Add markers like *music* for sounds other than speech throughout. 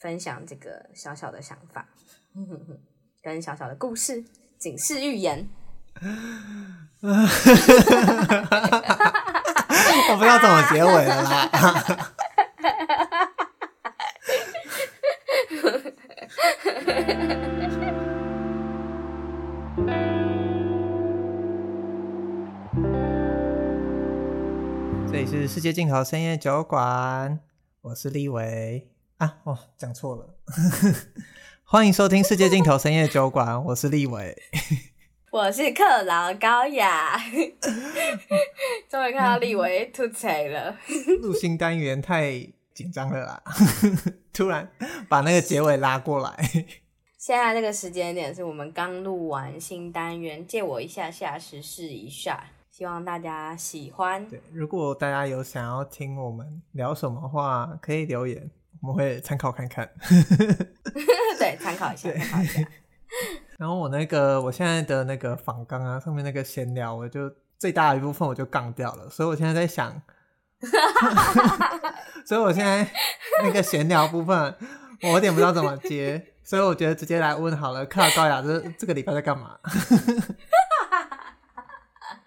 分享这个小小的想法，跟小小的故事，警示预言。*laughs* 我不知道怎么结尾了啦。这里是世界尽头深夜酒馆，我是立伟啊，哦，讲错了，欢迎收听世界尽头深夜酒馆，我是立伟。*laughs* 我是克劳高雅，终于看到立伟吐槽了。录新单元太紧张了啦，突然把那个结尾拉过来。现在这个时间点是我们刚录完新单元，借我一下下时试一下，希望大家喜欢。对，如果大家有想要听我们聊什么话，可以留言，我们会参考看看。*laughs* 对，参考一下，参考一下。*laughs* 然后我那个我现在的那个访纲啊，上面那个闲聊，我就最大的一部分我就杠掉了，所以我现在在想，*laughs* 所以我现在那个闲聊部分，我有点不知道怎么接，所以我觉得直接来问好了。克劳高雅，这这个礼拜在干嘛？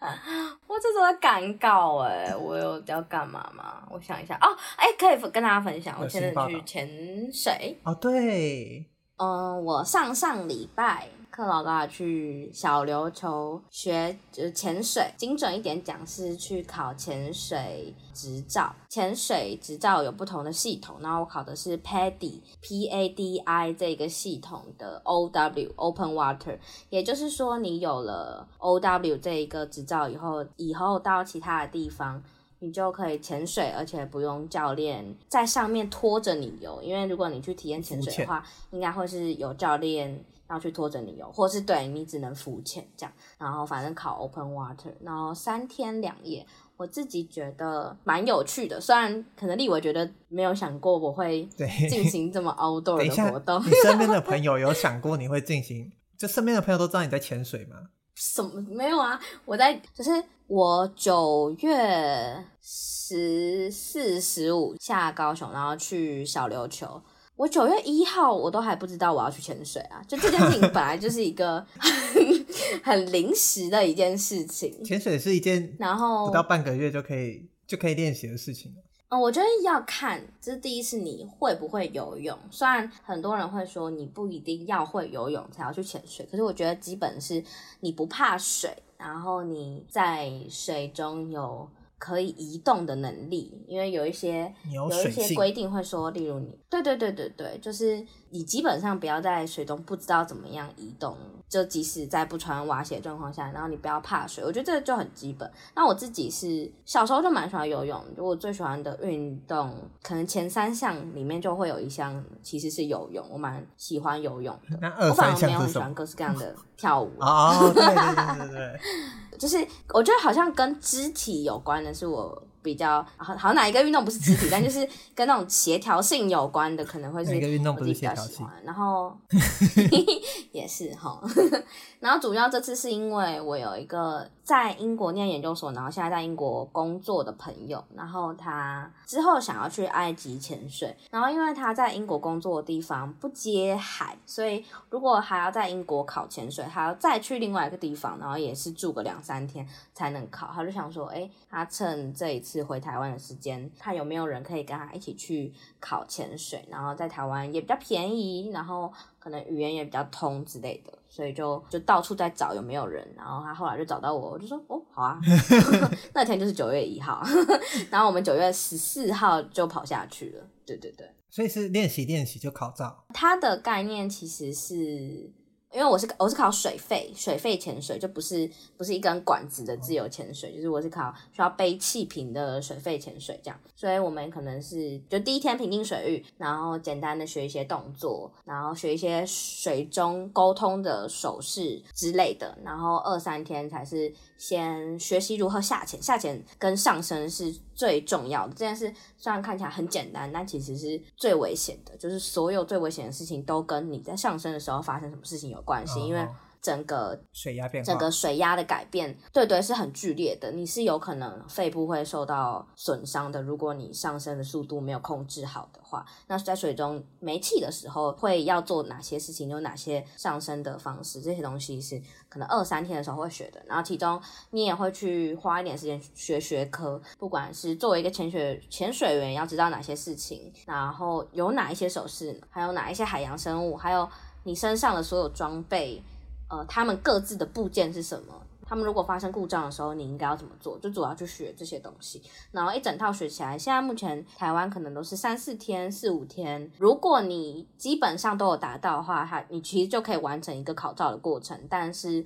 *laughs* 我这种在赶稿哎，我有要干嘛吗？我想一下哦，哎，可以跟大家分享，我现在去潜水哦，对。嗯，我上上礼拜克劳高雅去小琉球学就是潜水，精准一点讲是去考潜水执照。潜水执照有不同的系统，然后我考的是 PADI P A D I 这个系统的 O W Open Water，也就是说你有了 O W 这一个执照以后，以后到其他的地方。你就可以潜水，而且不用教练在上面拖着你游，因为如果你去体验潜水的话，应该会是有教练要去拖着你游，或是对你只能浮潜这样。然后反正考 open water，然后三天两夜，我自己觉得蛮有趣的。虽然可能立伟觉得没有想过我会 *laughs* 进行这么 *laughs* outdoor 的活动。你身边的 *laughs* 朋友有想过你会进行？就身边的朋友都知道你在潜水吗？什么没有啊？我在就是我九月十四、十五下高雄，然后去小琉球。我九月一号我都还不知道我要去潜水啊！就这件事情本来就是一个很 *laughs* 很临时的一件事情。潜水是一件然后不到半个月就可以就可以练习的事情。嗯，我觉得要看，这是第一是你会不会游泳。虽然很多人会说你不一定要会游泳才要去潜水，可是我觉得基本是你不怕水，然后你在水中有可以移动的能力。因为有一些有，有一些规定会说，例如你，对对对对对，就是你基本上不要在水中不知道怎么样移动。就即使在不穿蛙鞋状况下，然后你不要怕水，我觉得这个就很基本。那我自己是小时候就蛮喜欢游泳，就我最喜欢的运动，可能前三项里面就会有一项其实是游泳，我蛮喜欢游泳的。那二三项很喜欢各式各样的跳舞。哦，对对对对对，*laughs* 就是我觉得好像跟肢体有关的是我。比较好，好哪一个运动不是肢体，但就是跟那种协调性有关的，可能会是一个运动不是协调性。然后 *laughs* 也是哈，*laughs* 然后主要这次是因为我有一个在英国念研究所，然后现在在英国工作的朋友，然后他之后想要去埃及潜水，然后因为他在英国工作的地方不接海，所以如果还要在英国考潜水，还要再去另外一个地方，然后也是住个两三天才能考。他就想说，哎，他趁这一次。回台湾的时间，看有没有人可以跟他一起去考潜水，然后在台湾也比较便宜，然后可能语言也比较通之类的，所以就就到处在找有没有人，然后他后来就找到我，我就说哦，好啊 *laughs* *laughs* 那天就是九月一号，*laughs* 然后我们九月十四号就跑下去了，对对对，所以是练习练习就考照，他的概念其实是。因为我是我是考水肺水肺潜水，就不是不是一根管子的自由潜水，就是我是考需要背气瓶的水肺潜水这样，所以我们可能是就第一天平静水域，然后简单的学一些动作，然后学一些水中沟通的手势之类的，然后二三天才是先学习如何下潜，下潜跟上升是最重要的。这件事，虽然看起来很简单，但其实是最危险的，就是所有最危险的事情都跟你在上升的时候发生什么事情有关系，因为整个水压变化，整个水压的改变，对对，是很剧烈的。你是有可能肺部会受到损伤的，如果你上升的速度没有控制好的话。那在水中没气的时候，会要做哪些事情？有哪些上升的方式？这些东西是可能二三天的时候会学的。然后其中你也会去花一点时间学学科，不管是作为一个潜水潜水员，要知道哪些事情，然后有哪一些手势，还有哪一些海洋生物，还有你身上的所有装备。呃，他们各自的部件是什么？他们如果发生故障的时候，你应该要怎么做？就主要去学这些东西，然后一整套学起来。现在目前台湾可能都是三四天、四五天。如果你基本上都有达到的话，哈，你其实就可以完成一个考照的过程。但是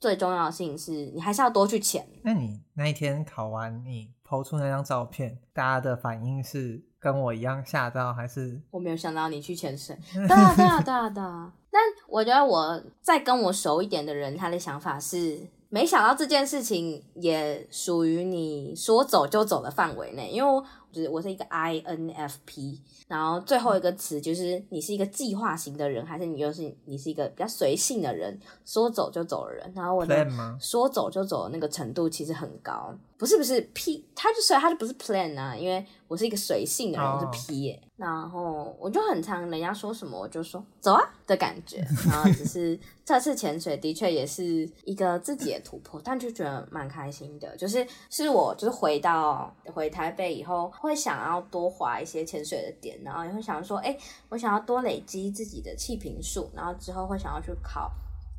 最重要的事情是你还是要多去潜。那你那一天考完，你抛出那张照片，大家的反应是跟我一样吓到，还是？我没有想到你去潜水。*laughs* 对啊，对啊，对啊，对啊。但我觉得我再跟我熟一点的人，他的想法是，没想到这件事情也属于你说走就走的范围内，因为我就是我是一个 INFP，然后最后一个词就是你是一个计划型的人，还是你又是你是一个比较随性的人，说走就走的人。然后我的说走就走的那个程度其实很高，不是不是 P，他就所以他就不是 plan 啊，因为我是一个随性的人，我是 P 耶。然后我就很常人家说什么我就说走啊的感觉，*laughs* 然后只是这次潜水的确也是一个自己的突破，但就觉得蛮开心的。就是是我就是回到回台北以后，会想要多划一些潜水的点，然后也会想说，哎，我想要多累积自己的气瓶数，然后之后会想要去考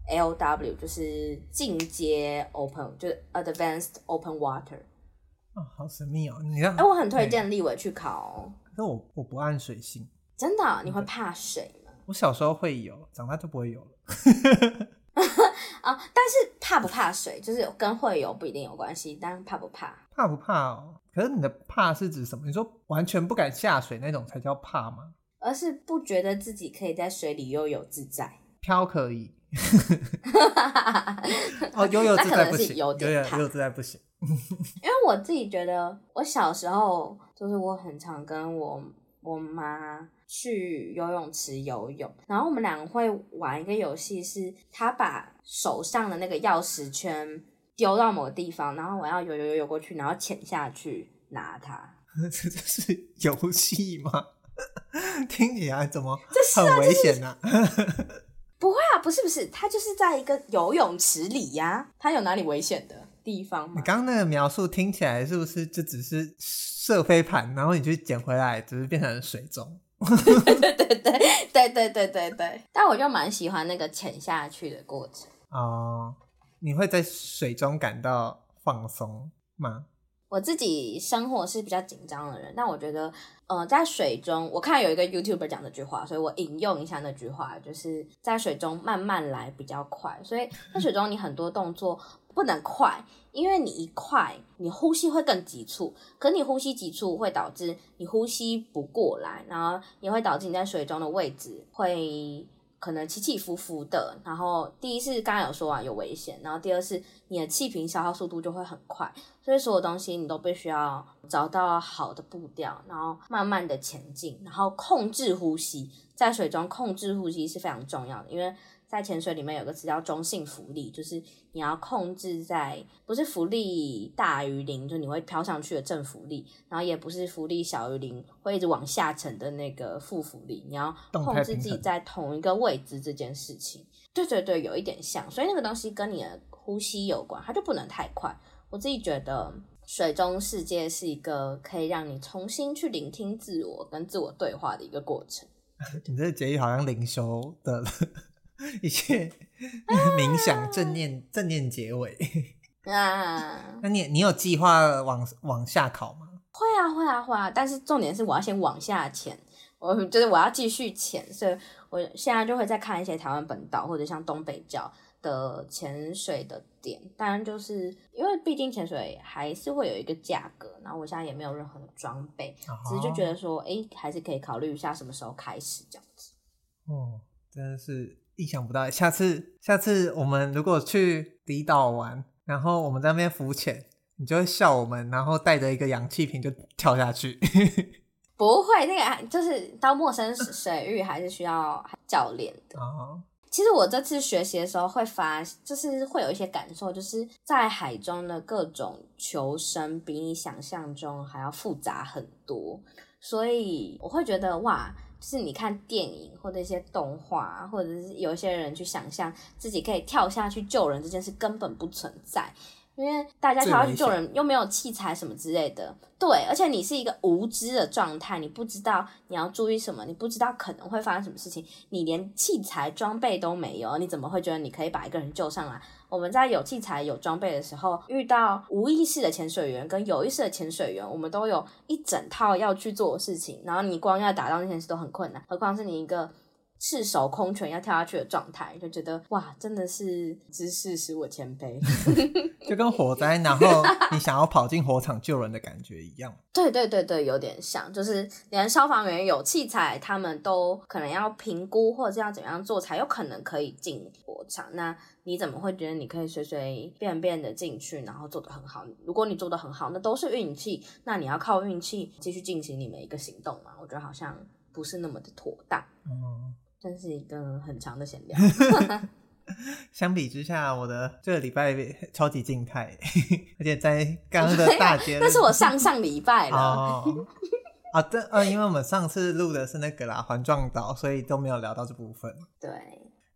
LW，就是进阶 Open，就是 Advanced Open Water。哦，好神秘哦！你看，哎，我很推荐立伟去考哦。那我我不按水性，真的、哦？你会怕水吗？我小时候会有，长大就不会有了。啊、*laughs* 哦，但是怕不怕水，就是跟会游不一定有关系，但怕不怕？怕不怕哦？可是你的怕是指什么？你说完全不敢下水那种才叫怕吗？而是不觉得自己可以在水里悠游自在？漂可以，*laughs* 哦，悠游自在不行，有点悠游自在不行。*laughs* 因为我自己觉得，我小时候就是我很常跟我我妈去游泳池游泳，然后我们两个会玩一个游戏，是她把手上的那个钥匙圈丢到某个地方，然后我要游游游游过去，然后潜下去拿它。*laughs* 这这是游戏吗？*laughs* 听起来怎么很危险呢？这是啊，就是、*laughs* 不会啊，不是不是，它就是在一个游泳池里呀、啊，它有哪里危险的？地方，你刚刚那个描述听起来是不是就只是射飞盘，然后你去捡回来，只是变成水中？对对对对对对对对对。但我就蛮喜欢那个潜下去的过程。哦，你会在水中感到放松吗？我自己生活是比较紧张的人，但我觉得，呃，在水中，我看有一个 YouTuber 讲这句话，所以我引用一下那句话，就是在水中慢慢来比较快。所以在水中，你很多动作。不能快，因为你一快，你呼吸会更急促。可你呼吸急促会导致你呼吸不过来，然后也会导致你在水中的位置会可能起起伏伏的。然后第一是刚刚有说啊，有危险，然后第二是你的气瓶消耗速度就会很快。所以所有东西你都必须要找到好的步调，然后慢慢的前进，然后控制呼吸。在水中控制呼吸是非常重要的，因为。在潜水里面有个词叫中性浮力，就是你要控制在不是浮力大于零，就你会飘上去的正浮力，然后也不是浮力小于零，会一直往下沉的那个负浮力，你要控制自己在同一个位置这件事情。对对对，有一点像，所以那个东西跟你的呼吸有关，它就不能太快。我自己觉得水中世界是一个可以让你重新去聆听自我跟自我对话的一个过程。*laughs* 你这个结语好像灵修的。*laughs* 一切冥想正念正念结尾 *laughs* 啊！那你你有计划往往下考吗？会啊会啊会啊！但是重点是我要先往下潜，我就是我要继续潜，所以我现在就会再看一些台湾本岛或者像东北角的潜水的点。当然就是因为毕竟潜水还是会有一个价格，然后我现在也没有任何的装备，只是就觉得说，哎、欸，还是可以考虑一下什么时候开始这样子。哦，真的是。意想不到，下次下次我们如果去离岛玩，然后我们在那边浮潜，你就会笑我们，然后带着一个氧气瓶就跳下去。*laughs* 不会，那个就是到陌生水域还是需要教练的。哦，其实我这次学习的时候会发，就是会有一些感受，就是在海中的各种求生比你想象中还要复杂很多，所以我会觉得哇，就是你看电影或者一些动画，或者是有一些人去想象自己可以跳下去救人这件事根本不存在。因为大家跳下去救人，又没有器材什么之类的，对，而且你是一个无知的状态，你不知道你要注意什么，你不知道可能会发生什么事情，你连器材装备都没有，你怎么会觉得你可以把一个人救上来？我们在有器材有装备的时候，遇到无意识的潜水员跟有意识的潜水员，我们都有一整套要去做的事情，然后你光要达到那件事都很困难，何况是你一个。赤手空拳要跳下去的状态，就觉得哇，真的是知识使我谦卑，*laughs* 就跟火灾，然后你想要跑进火场救人的感觉一样。*laughs* 对对对对，有点像，就是连消防员有器材，他们都可能要评估或者要怎样做才有可能可以进火场。那你怎么会觉得你可以随随便便的进去，然后做得很好？如果你做得很好，那都是运气。那你要靠运气继续进行你每一个行动嘛？我觉得好像不是那么的妥当。嗯。真是一个很长的闲聊。*laughs* 相比之下，我的这个礼拜超级静态，*laughs* 而且在刚刚的大街，*laughs* 那是我上上礼拜了。哦，啊，对，呃，因为我们上次录的是那个啦，环状岛，所以都没有聊到这部分。对。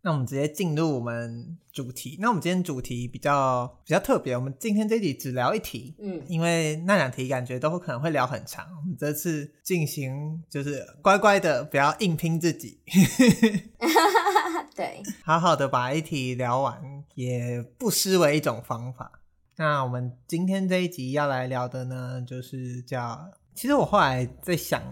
那我们直接进入我们主题。那我们今天主题比较比较特别，我们今天这集只聊一题，嗯，因为那两题感觉都可能会聊很长。我们这次进行就是乖乖的，不要硬拼自己，*laughs* 对，好好的把一题聊完，也不失为一种方法。那我们今天这一集要来聊的呢，就是叫，其实我后来在想，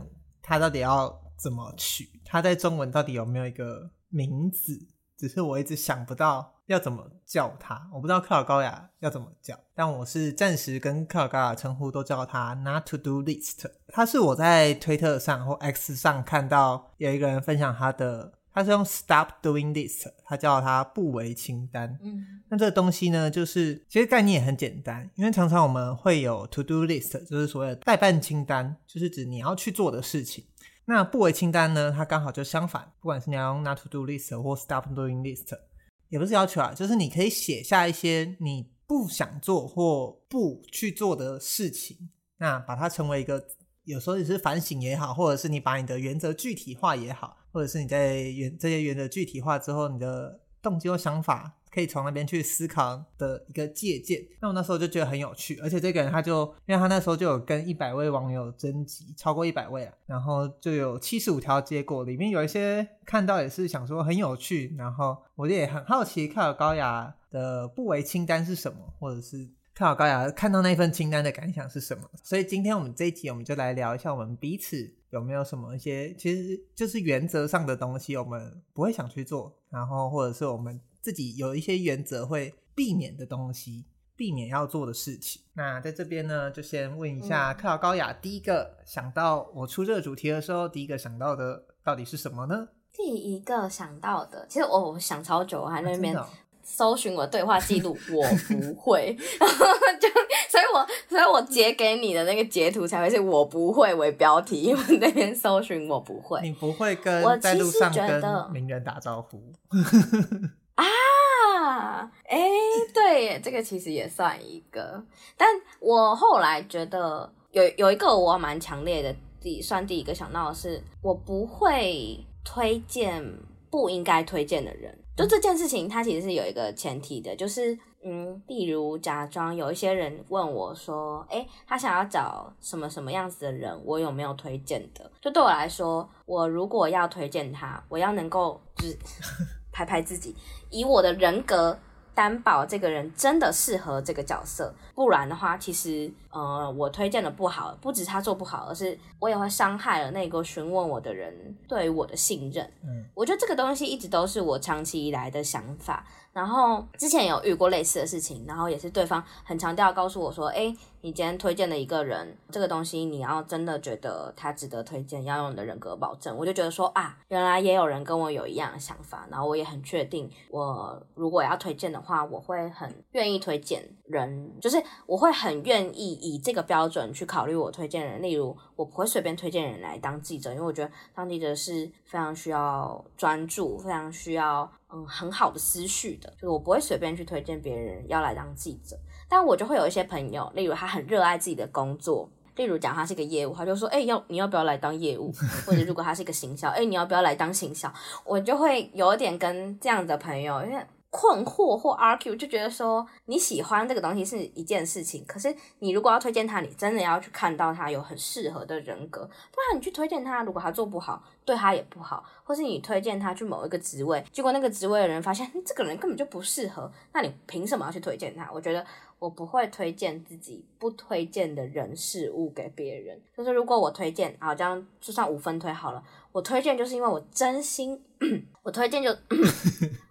它到底要怎么取？它在中文到底有没有一个名字？只是我一直想不到要怎么叫他，我不知道克劳高雅要怎么叫，但我是暂时跟克劳高雅称呼都叫他 Not To Do List。他是我在推特上或 X 上看到有一个人分享他的，他是用 Stop Doing List，他叫他不为清单。嗯，那这个东西呢，就是其实概念也很简单，因为常常我们会有 To Do List，就是所谓的代办清单，就是指你要去做的事情。那不为清单呢？它刚好就相反，不管是你要用 not to do list 或 stop doing list，也不是要求啊，就是你可以写下一些你不想做或不去做的事情，那把它成为一个，有时候也是反省也好，或者是你把你的原则具体化也好，或者是你在原这些原则具体化之后，你的动机或想法。可以从那边去思考的一个借鉴。那我那时候就觉得很有趣，而且这个人他就，因为他那时候就有跟一百位网友征集，超过一百位啊，然后就有七十五条结果，里面有一些看到也是想说很有趣，然后我也很好奇看高雅的不为清单是什么，或者是克劳高雅看到那份清单的感想是什么。所以今天我们这一集我们就来聊一下我们彼此有没有什么一些其实就是原则上的东西，我们不会想去做，然后或者是我们。自己有一些原则会避免的东西，避免要做的事情。那在这边呢，就先问一下克劳高雅，第一个想到我出这个主题的时候，第一个想到的到底是什么呢？第一个想到的，其实我想超久，还在那边搜寻我对话记录，我不会，*laughs* 就所以我所以我截给你的那个截图才会是我不会为标题，因为那边搜寻我不会，你不会跟在路上跟名人打招呼。*laughs* 啊，哎、欸，对耶，这个其实也算一个，但我后来觉得有有一个我蛮强烈的，第算第一个想到的是，我不会推荐不应该推荐的人。就这件事情，它其实是有一个前提的，就是嗯，例如假装有一些人问我说，哎、欸，他想要找什么什么样子的人，我有没有推荐的？就对我来说，我如果要推荐他，我要能够就是。*laughs* 拍拍自己，以我的人格担保这个人真的适合这个角色，不然的话，其实呃，我推荐的不好，不止他做不好，而是我也会伤害了那个询问我的人对于我的信任。嗯，我觉得这个东西一直都是我长期以来的想法。然后之前有遇过类似的事情，然后也是对方很强调告诉我说，诶，你今天推荐的一个人，这个东西你要真的觉得他值得推荐，要用你的人格保证。我就觉得说啊，原来也有人跟我有一样的想法，然后我也很确定，我如果要推荐的话，我会很愿意推荐人，就是我会很愿意以这个标准去考虑我推荐人。例如，我不会随便推荐人来当记者，因为我觉得当记者是非常需要专注，非常需要嗯很好的思绪的，就是我不会随便去推荐别人要来当记者。但我就会有一些朋友，例如他很热爱自己的工作，例如讲他是个业务，他就说，哎、要你要不要来当业务？或者如果他是一个行销，哎、你要不要来当行销？*laughs* 我就会有点跟这样的朋友，因为。困惑或 argue 就觉得说你喜欢这个东西是一件事情，可是你如果要推荐他，你真的要去看到他有很适合的人格，不然你去推荐他，如果他做不好，对他也不好，或是你推荐他去某一个职位，结果那个职位的人发现这个人根本就不适合，那你凭什么要去推荐他？我觉得我不会推荐自己不推荐的人事物给别人，就是如果我推荐，好，这样就算五分推好了，我推荐就是因为我真心，*clears throat* 我推荐就。*laughs*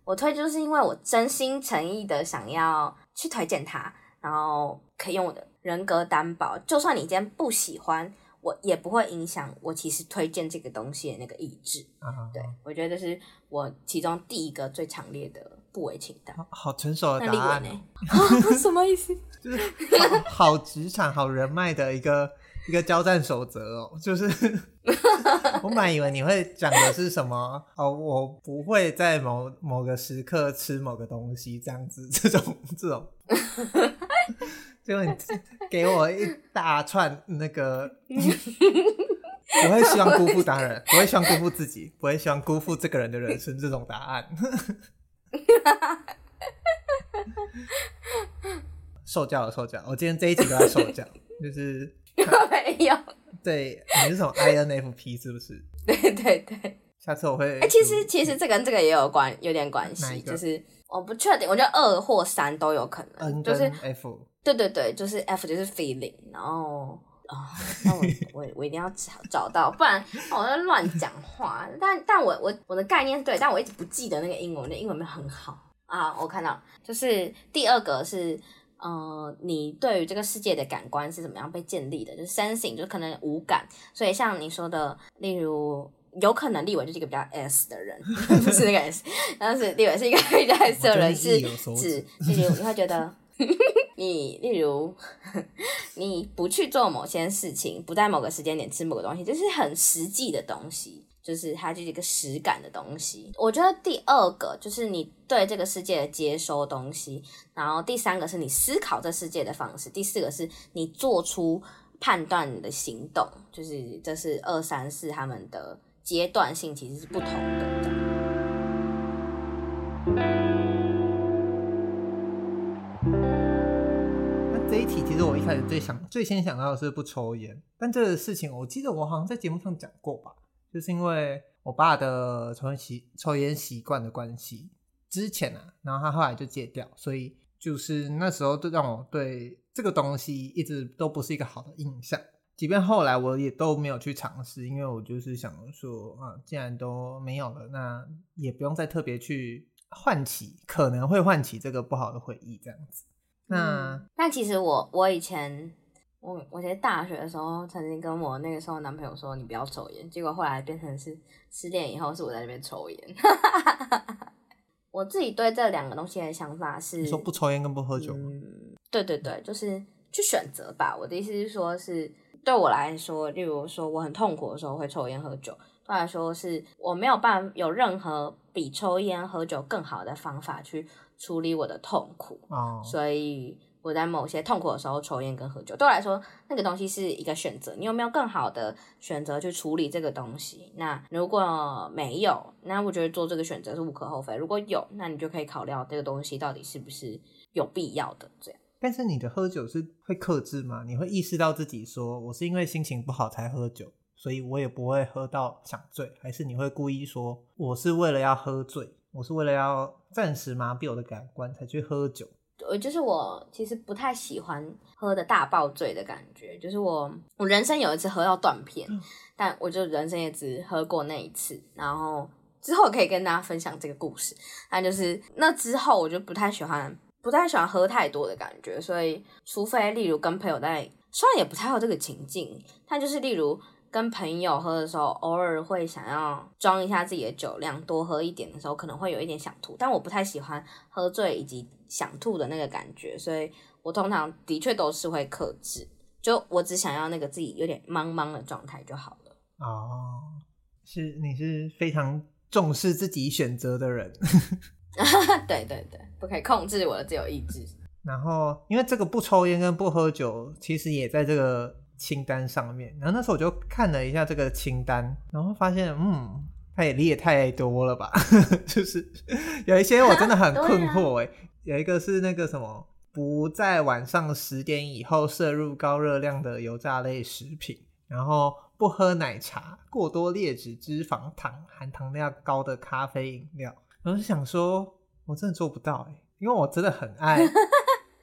我推就是因为我真心诚意的想要去推荐他，然后可以用我的人格担保，就算你今天不喜欢，我也不会影响我其实推荐这个东西的那个意志。Uh -huh. 对，我觉得这是我其中第一个最强烈的不为清单。好成熟的答案呢？*laughs* 什么意思？就是 *laughs* 好职场、好人脉的一个。一个交战守则哦，就是 *laughs* 我本来以为你会讲的是什么哦，我不会在某某个时刻吃某个东西这样子，这种这种，结果你给我一大串那个，不会希望辜负他人，不会希望辜负自己，不会希望辜负这个人的人生这种答案，*laughs* 受教了受教，我今天这一集都在受教，就是。*laughs* 没有，*laughs* 对，你是从 INFP 是不是？对对对，下次我会。哎、欸，其实其实这跟这个也有关，有点关系，就是我不确定，我觉得二或三都有可能。N 跟 F，就是 F，对对对，就是 F 就是 feeling，然后哦，那我我我一定要找找到，不然我在乱讲话。但但我我我的概念是对，但我一直不记得那个英文，那英文没有很好啊。我看到，就是第二个是。呃，你对于这个世界的感官是怎么样被建立的？就是 sensing，就是可能五感。所以像你说的，例如有可能立伟就是一个比较 S 的人，*laughs* 不是那个 S，但是立伟是一个比较 S 的人，是指例如你会觉得，你例如 *laughs* 你不去做某些事情，不在某个时间点吃某个东西，这是很实际的东西。就是它就是一个实感的东西。我觉得第二个就是你对这个世界的接收东西，然后第三个是你思考这世界的方式，第四个是你做出判断的行动。就是这是二三四他们的阶段性其实是不同的。开始最想最先想到的是不抽烟，但这个事情我记得我好像在节目上讲过吧。就是因为我爸的抽烟习抽烟习惯的关系，之前啊，然后他后来就戒掉，所以就是那时候就让我对这个东西一直都不是一个好的印象。即便后来我也都没有去尝试，因为我就是想说啊，既然都没有了，那也不用再特别去唤起，可能会唤起这个不好的回忆这样子。那、嗯、但其实我我以前。我我在大学的时候曾经跟我那个时候男朋友说，你不要抽烟，结果后来变成是失恋以后是我在那边抽烟。*laughs* 我自己对这两个东西的想法是，你说不抽烟跟不喝酒？嗯，对对对，就是去选择吧。我的意思是说，是对我来说，例如说我很痛苦的时候会抽烟喝酒，对我来说是我没有办法有任何比抽烟喝酒更好的方法去处理我的痛苦，哦，所以。我在某些痛苦的时候抽烟跟喝酒，对我来说，那个东西是一个选择。你有没有更好的选择去处理这个东西？那如果没有，那我觉得做这个选择是无可厚非。如果有，那你就可以考量这个东西到底是不是有必要的这样。但是你的喝酒是会克制吗？你会意识到自己说我是因为心情不好才喝酒，所以我也不会喝到想醉，还是你会故意说我是为了要喝醉，我是为了要暂时麻痹我的感官才去喝酒？我就是我，其实不太喜欢喝的大爆醉的感觉。就是我，我人生有一次喝到断片，但我就人生也只喝过那一次。然后之后可以跟大家分享这个故事。那就是那之后，我就不太喜欢不太喜欢喝太多的感觉，所以除非例如跟朋友在，虽然也不太有这个情境，但就是例如跟朋友喝的时候，偶尔会想要装一下自己的酒量，多喝一点的时候，可能会有一点想吐，但我不太喜欢喝醉以及想吐的那个感觉，所以我通常的确都是会克制，就我只想要那个自己有点茫茫的状态就好了。哦，是你是非常重视自己选择的人。*laughs* 对对对，不可以控制我的自由意志。然后，因为这个不抽烟跟不喝酒，其实也在这个清单上面。然后那时候我就看了一下这个清单，然后发现，嗯，他也列太多了吧？*laughs* 就是有一些我真的很 *laughs* 困惑哎。啊、有一个是那个什么，不在晚上十点以后摄入高热量的油炸类食品，然后不喝奶茶、过多劣质脂肪、糖含糖量高的咖啡饮料。我是想说，我真的做不到哎，因为我真的很爱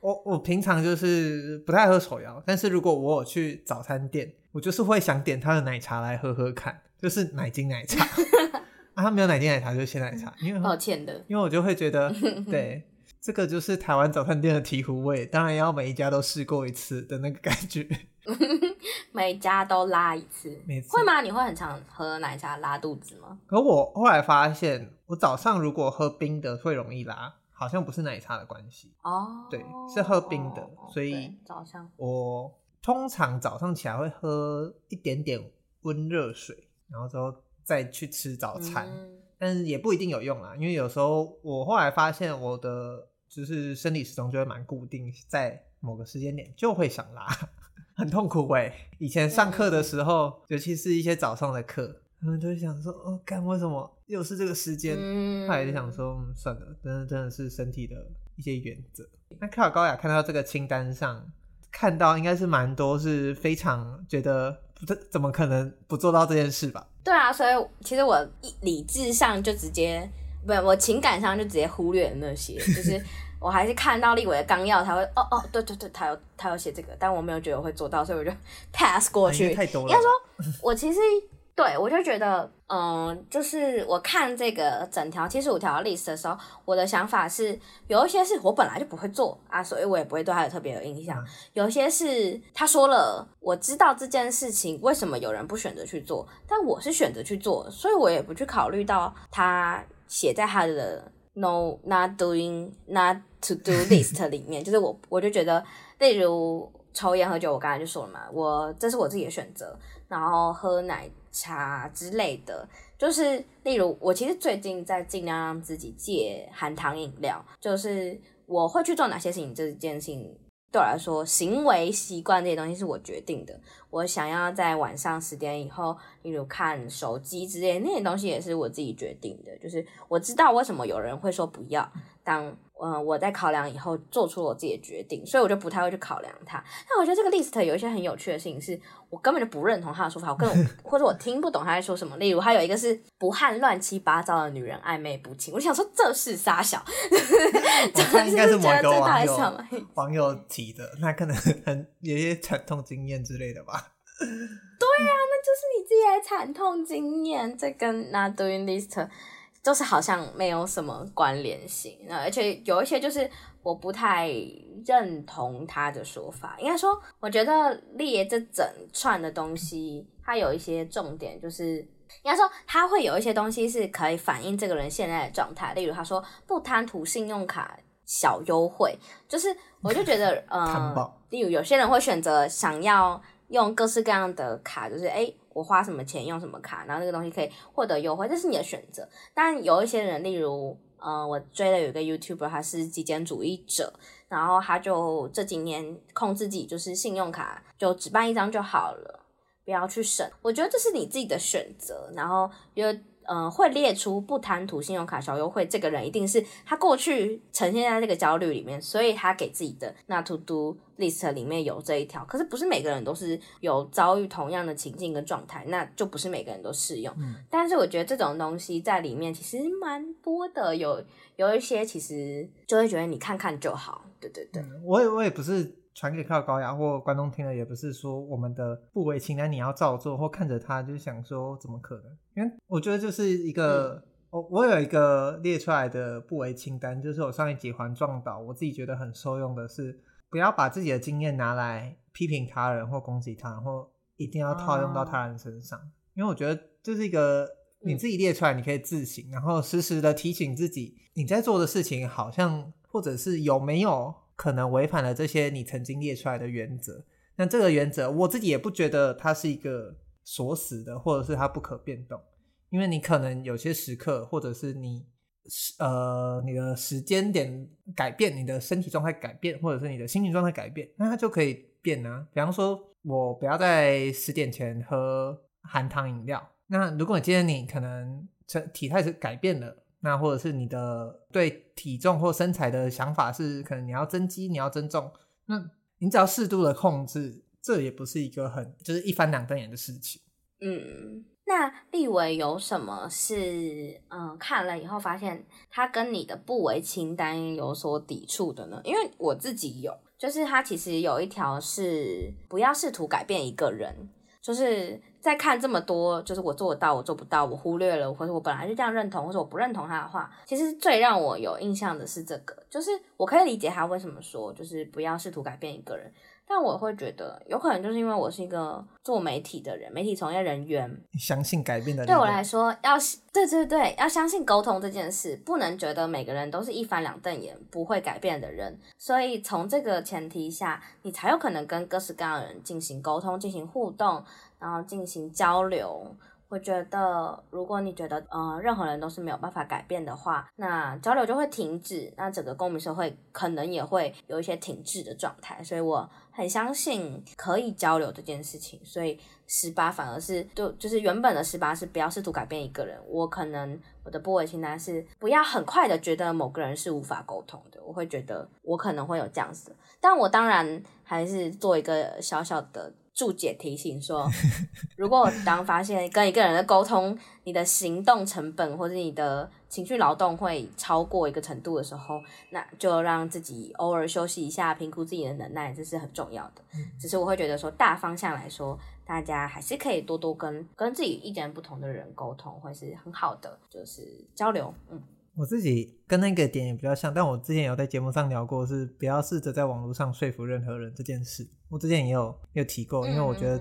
我。我平常就是不太喝手摇，但是如果我有去早餐店，我就是会想点他的奶茶来喝喝看，就是奶精奶茶。*laughs* 啊，他没有奶精奶茶，就是鲜奶茶。因为抱歉的，因为我就会觉得，*laughs* 对，这个就是台湾早餐店的醍醐味，当然要每一家都试过一次的那个感觉。*laughs* 每家都拉一次，每次。会吗？你会很常喝奶茶拉肚子吗？可我后来发现，我早上如果喝冰的会容易拉，好像不是奶茶的关系哦。对，是喝冰的，哦、所以早上我通常早上起来会喝一点点温热水，然后之后再去吃早餐，嗯、但是也不一定有用啦，因为有时候我后来发现我的就是生理时钟就会蛮固定，在某个时间点就会想拉。*laughs* 很痛苦哎！以前上课的时候，嗯、尤其是一些早上的课，他们就会想说：“哦，干为什么又是这个时间？”后来就想说：“嗯，算了，真的真的是身体的一些原则。”那克尔高雅看到这个清单上，看到应该是蛮多是非常觉得这怎么可能不做到这件事吧？对啊，所以其实我理智上就直接不，我情感上就直接忽略了那些，就 *laughs* 是。我还是看到立委的纲要才会哦哦，对对对，他有他有写这个，但我没有觉得我会做到，所以我就 *laughs* pass 过去。太多了。应该说，*laughs* 我其实对我就觉得，嗯，就是我看这个整条七十五条 list 的时候，我的想法是有一些是我本来就不会做啊，所以我也不会对他有特别有印象。嗯、有些是他说了，我知道这件事情为什么有人不选择去做，但我是选择去做，所以我也不去考虑到他写在他的。No, not doing, not to do *laughs* list 里面，就是我，我就觉得，例如抽烟喝酒，我刚才就说了嘛，我这是我自己的选择，然后喝奶茶之类的，就是例如我其实最近在尽量让自己戒含糖饮料，就是我会去做哪些事情，这件事情。对我来说，行为习惯这些东西是我决定的。我想要在晚上十点以后，例如看手机之类那些东西，也是我自己决定的。就是我知道为什么有人会说不要，当。嗯，我在考量以后做出了我自己的决定，所以我就不太会去考量它。但我觉得这个 list 有一些很有趣的事情，是我根本就不认同他的说法，我根本 *laughs* 或者我听不懂他在说什么。例如，他有一个是不和乱七八糟的女人暧昧不清，我就想说这是杀小，*laughs* 这应该是某个网友网友提的，那可能很有些惨痛经验之类的吧。对呀、啊，那就是你自己的惨痛经验，这跟 not doing list。就是好像没有什么关联性，而且有一些就是我不太认同他的说法。应该说，我觉得列这整串的东西，它有一些重点，就是应该说它会有一些东西是可以反映这个人现在的状态。例如，他说不贪图信用卡小优惠，就是我就觉得，*laughs* 嗯，例如有些人会选择想要用各式各样的卡，就是哎。欸我花什么钱用什么卡，然后那个东西可以获得优惠，这是你的选择。但有一些人，例如，呃，我追的有一个 YouTuber，他是极简主义者，然后他就这几年控制自己，就是信用卡就只办一张就好了，不要去省。我觉得这是你自己的选择。然后因为嗯、呃，会列出不贪图信用卡小优惠，这个人一定是他过去呈现在这个焦虑里面，所以他给自己的 Not to Do List 里面有这一条。可是不是每个人都是有遭遇同样的情境跟状态，那就不是每个人都适用。嗯、但是我觉得这种东西在里面其实蛮多的，有有一些其实就会觉得你看看就好。对对对，嗯、我也我也不是。传给靠高雅或观众听了，也不是说我们的不为清单你要照做，或看着他就想说怎么可能？因为我觉得就是一个我我有一个列出来的不为清单，就是我上一集环撞岛，我自己觉得很受用的是，不要把自己的经验拿来批评他人或攻击他人，或一定要套用到他人身上，哦、因为我觉得这是一个你自己列出来，你可以自省，嗯、然后时时的提醒自己，你在做的事情好像或者是有没有可能违反了这些你曾经列出来的原则。那这个原则，我自己也不觉得它是一个锁死的，或者是它不可变动。因为你可能有些时刻，或者是你呃你的时间点改变，你的身体状态改变，或者是你的心情状态改变，那它就可以变呢。比方说，我不要在十点前喝含糖饮料。那如果你今天你可能成体态是改变了，那或者是你的对体重或身材的想法是可能你要增肌，你要增重，那你只要适度的控制，这也不是一个很就是一翻两瞪眼的事情。嗯。那立幃有什么是嗯看了以后发现它跟你的不为清单有所抵触的呢？因为我自己有，就是它其实有一条是不要试图改变一个人，就是在看这么多，就是我做得到，我做不到，我忽略了，或者我本来就这样认同，或者我不认同他的话，其实最让我有印象的是这个，就是我可以理解他为什么说，就是不要试图改变一个人。但我会觉得，有可能就是因为我是一个做媒体的人，媒体从业人员，相信改变的人。对我来说，要对对对，要相信沟通这件事，不能觉得每个人都是一翻两瞪眼不会改变的人。所以从这个前提下，你才有可能跟各式各样的人进行沟通、进行互动，然后进行交流。我觉得，如果你觉得，呃，任何人都是没有办法改变的话，那交流就会停止，那整个公民社会可能也会有一些停滞的状态。所以我很相信可以交流这件事情。所以十八反而是就就是原本的十八是不要试图改变一个人。我可能我的不为清单是不要很快的觉得某个人是无法沟通的。我会觉得我可能会有这样子，但我当然还是做一个小小的。注解提醒说，如果当发现跟一个人的沟通，你的行动成本或者你的情绪劳动会超过一个程度的时候，那就让自己偶尔休息一下，评估自己的能耐，这是很重要的。只是我会觉得说，大方向来说，大家还是可以多多跟跟自己意见不同的人沟通，会是很好的，就是交流，嗯。我自己跟那个点也比较像，但我之前有在节目上聊过，是不要试着在网络上说服任何人这件事。我之前也有有提过，因为我觉得，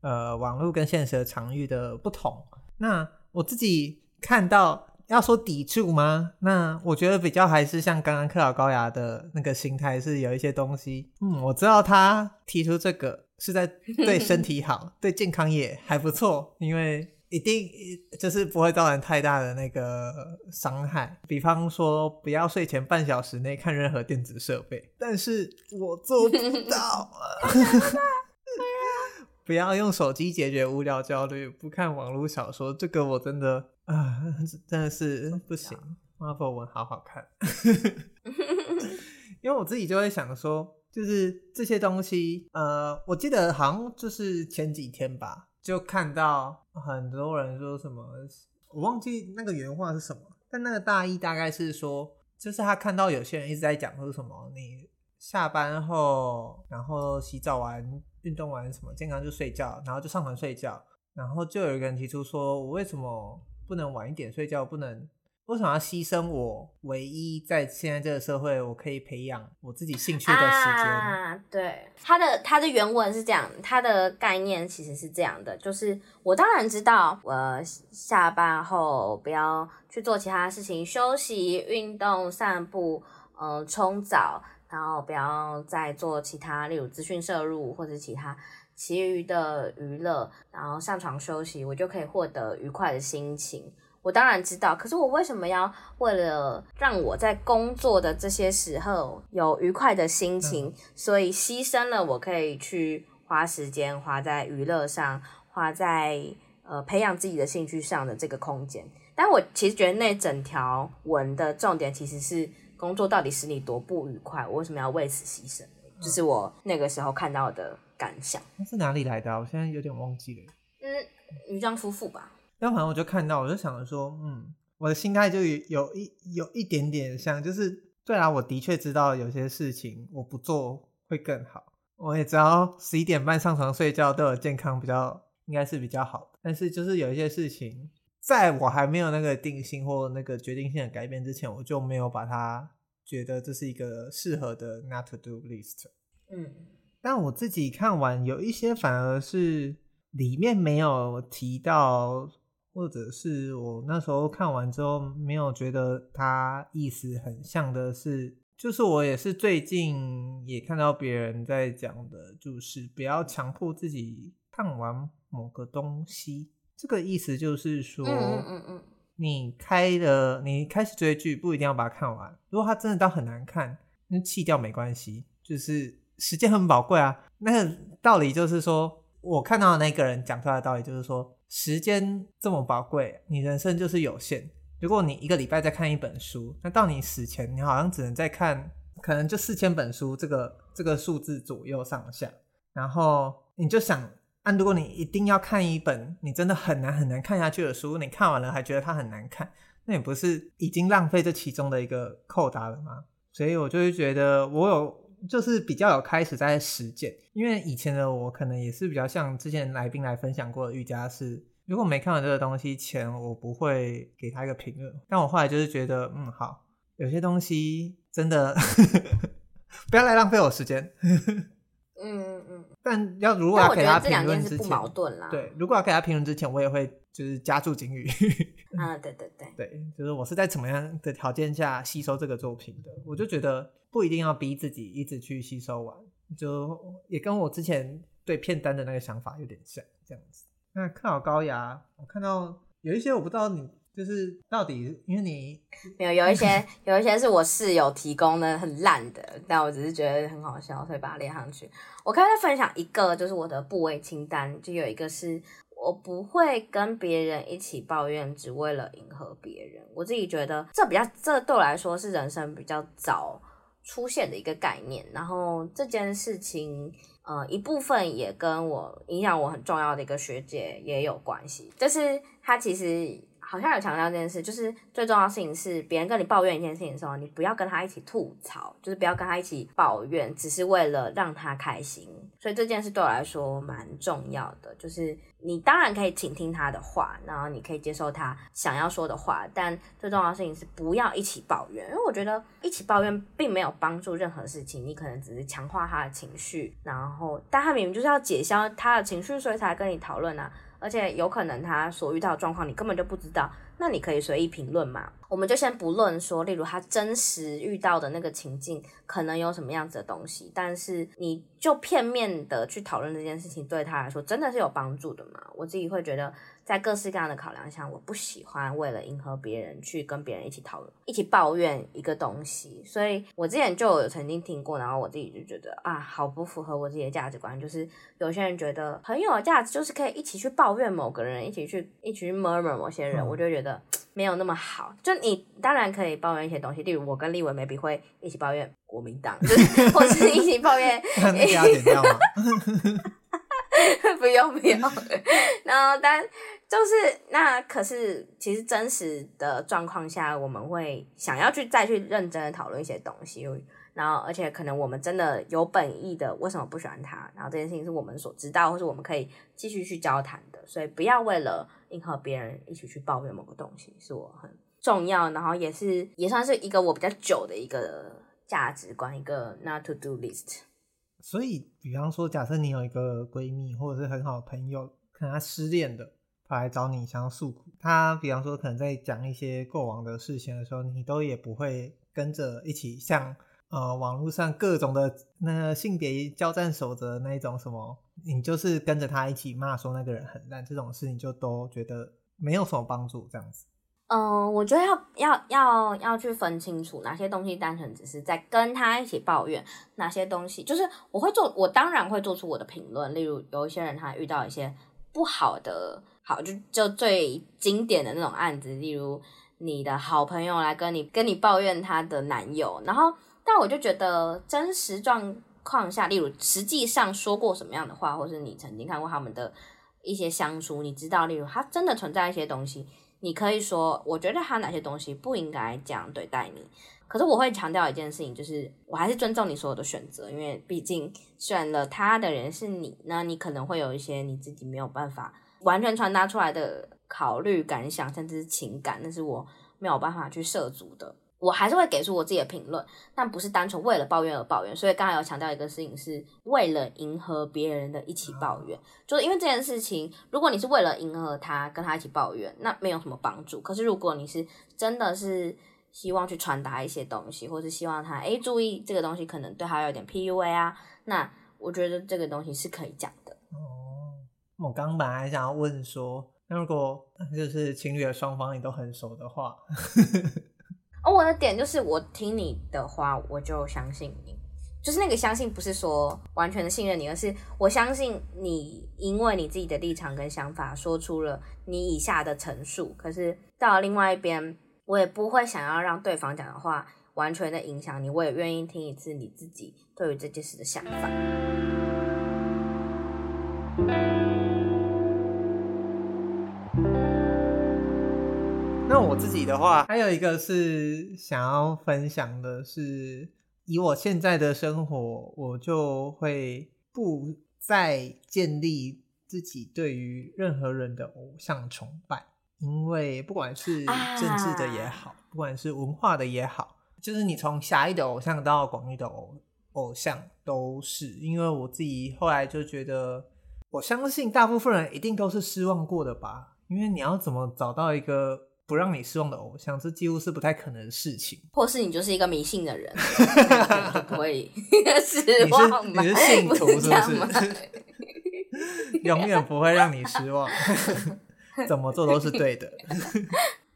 呃，网络跟现实的场域的不同。那我自己看到要说抵触吗？那我觉得比较还是像刚刚克劳高雅的那个心态，是有一些东西。嗯，我知道他提出这个是在对身体好，*laughs* 对健康也还不错，因为。一定就是不会造成太大的那个伤害，比方说不要睡前半小时内看任何电子设备，但是我做不到。*laughs* 不要用手机解决无聊焦虑，不看网络小说，这个我真的啊，*laughs* 真的是不行。Marvel 文好好看，*laughs* 因为我自己就会想说，就是这些东西，呃，我记得好像就是前几天吧。就看到很多人说什么，我忘记那个原话是什么，但那个大意大概是说，就是他看到有些人一直在讲说什么，你下班后，然后洗澡完、运动完什么，健康就睡觉，然后就上床睡觉，然后就有一个人提出说，我为什么不能晚一点睡觉，不能？为什么要牺牲我唯一在现在这个社会我可以培养我自己兴趣的时间？啊，对，他的他的原文是这样，他的概念其实是这样的，就是我当然知道，我下班后不要去做其他事情，休息、运动、散步，嗯、呃，冲澡，然后不要再做其他，例如资讯摄入或者其他其余的娱乐，然后上床休息，我就可以获得愉快的心情。我当然知道，可是我为什么要为了让我在工作的这些时候有愉快的心情，嗯、所以牺牲了我可以去花时间花在娱乐上，花在呃培养自己的兴趣上的这个空间？但我其实觉得那整条文的重点其实是工作到底使你多不愉快，我为什么要为此牺牲？这、就是我那个时候看到的感想。那是哪里来的？我现在有点忘记了。嗯，于江夫妇吧。但反正我就看到，我就想着说，嗯，我的心态就有一有一点点像，就是对啊，我的确知道有些事情我不做会更好，我也知道十一点半上床睡觉对我健康比较应该是比较好的，但是就是有一些事情在我还没有那个定性或那个决定性的改变之前，我就没有把它觉得这是一个适合的 not to do list。嗯，但我自己看完有一些反而是里面没有提到，或者是我那时候看完之后没有觉得它意思很像的是，就是我也是最近也看到别人在讲的，就是不要强迫自己看完某个东西。这个意思就是说，嗯嗯嗯，你开了，你开始追剧不一定要把它看完。如果它真的到很难看，那弃掉没关系，就是时间很宝贵啊。那个道理就是说，我看到的那个人讲出来的道理就是说，时间这么宝贵，你人生就是有限。如果你一个礼拜在看一本书，那到你死前，你好像只能再看，可能就四千本书，这个这个数字左右上下。然后你就想。但如果你一定要看一本你真的很难很难看下去的书，你看完了还觉得它很难看，那你不是已经浪费这其中的一个扣打了吗？所以我就会觉得我有就是比较有开始在实践，因为以前的我可能也是比较像之前来宾来分享过的瑜伽是，如果没看完这个东西前，我不会给他一个评论。但我后来就是觉得，嗯，好，有些东西真的 *laughs* 不要来浪费我时间。嗯嗯嗯，但要如果要给他评论之前，不矛盾啦。对，如果要给他评论之前，我也会就是加注警语。*laughs* 啊，对对对，对，就是我是在怎么样的条件下吸收这个作品的，我就觉得不一定要逼自己一直去吸收完，就也跟我之前对片单的那个想法有点像这样子。那看好高雅，我看到有一些我不知道你。就是到底，因为你 *laughs* 没有有一些有一些是我室友提供的很烂的，但我只是觉得很好笑，所以把它列上去。我刚才分享一个，就是我的部位清单，就有一个是我不会跟别人一起抱怨，只为了迎合别人。我自己觉得这比较，这对我来说是人生比较早出现的一个概念。然后这件事情，呃，一部分也跟我影响我很重要的一个学姐也有关系，就是她其实。好像有强调这件事，就是最重要的事情是，别人跟你抱怨一件事情的时候，你不要跟他一起吐槽，就是不要跟他一起抱怨，只是为了让他开心。所以这件事对我来说蛮重要的，就是你当然可以倾听他的话，然后你可以接受他想要说的话，但最重要的事情是不要一起抱怨，因为我觉得一起抱怨并没有帮助任何事情，你可能只是强化他的情绪，然后但他明明就是要解消他的情绪，所以才跟你讨论啊。而且有可能他所遇到的状况你根本就不知道，那你可以随意评论嘛。我们就先不论说，例如他真实遇到的那个情境可能有什么样子的东西，但是你就片面的去讨论这件事情，对他来说真的是有帮助的吗？我自己会觉得。在各式各样的考量下，我不喜欢为了迎合别人去跟别人一起讨论、一起抱怨一个东西。所以我之前就有曾经听过，然后我自己就觉得啊，好不符合我自己的价值观。就是有些人觉得很有价值，就是可以一起去抱怨某个人，一起去一起去 murmur 某些人，嗯、我就觉得没有那么好。就你当然可以抱怨一些东西，例如我跟立文 maybe 会一起抱怨国民党，就是 *laughs* 或是一起抱怨。*laughs* 你要剪掉吗？*laughs* 不 *laughs* 用不用，然后但。就是那可是，其实真实的状况下，我们会想要去再去认真的讨论一些东西，然后而且可能我们真的有本意的，为什么不喜欢他？然后这件事情是我们所知道，或是我们可以继续去交谈的，所以不要为了迎合别人一起去抱怨某个东西，是我很重要，然后也是也算是一个我比较久的一个价值观，一个 not to do list。所以，比方说，假设你有一个闺蜜或者是很好的朋友，可能她失恋的。来找你想要诉苦，他比方说可能在讲一些过往的事情的时候，你都也不会跟着一起像呃网络上各种的那个性别交战守则那一种什么，你就是跟着他一起骂说那个人很烂这种事情，就都觉得没有什么帮助这样子。嗯、我觉得要要要要去分清楚哪些东西单纯只是在跟他一起抱怨，哪些东西就是我会做，我当然会做出我的评论。例如有一些人他遇到一些不好的。好，就就最经典的那种案子，例如你的好朋友来跟你跟你抱怨她的男友，然后，但我就觉得真实状况下，例如实际上说过什么样的话，或是你曾经看过他们的一些相处，你知道，例如他真的存在一些东西，你可以说，我觉得他哪些东西不应该这样对待你。可是我会强调一件事情，就是我还是尊重你所有的选择，因为毕竟选了他的人是你，那你可能会有一些你自己没有办法。完全传达出来的考虑、感想，甚至是情感，那是我没有办法去涉足的。我还是会给出我自己的评论，但不是单纯为了抱怨而抱怨。所以刚才有强调一个事情，是为了迎合别人的一起抱怨，就是因为这件事情，如果你是为了迎合他跟他一起抱怨，那没有什么帮助。可是如果你是真的是希望去传达一些东西，或是希望他诶注意这个东西可能对他有点 PUA 啊，那我觉得这个东西是可以讲的。哦，我刚本来想要问说，那如果就是情侣的双方你都很熟的话。哦，我的点就是我听你的话，我就相信你，就是那个相信不是说完全的信任你，而是我相信你，因为你自己的立场跟想法说出了你以下的陈述。可是到了另外一边，我也不会想要让对方讲的话完全的影响你，我也愿意听一次你自己对于这件事的想法。我自己的话，还有一个是想要分享的是，以我现在的生活，我就会不再建立自己对于任何人的偶像崇拜，因为不管是政治的也好，不管是文化的也好，就是你从狭义的偶像到广义的偶偶像，都是。因为我自己后来就觉得，我相信大部分人一定都是失望过的吧，因为你要怎么找到一个不让你失望的偶像，这几乎是不太可能的事情。或是你就是一个迷信的人，*laughs* 就不会 *laughs* 失望。你是你是信徒是不是？*laughs* 永远不会让你失望，怎么做都是对的。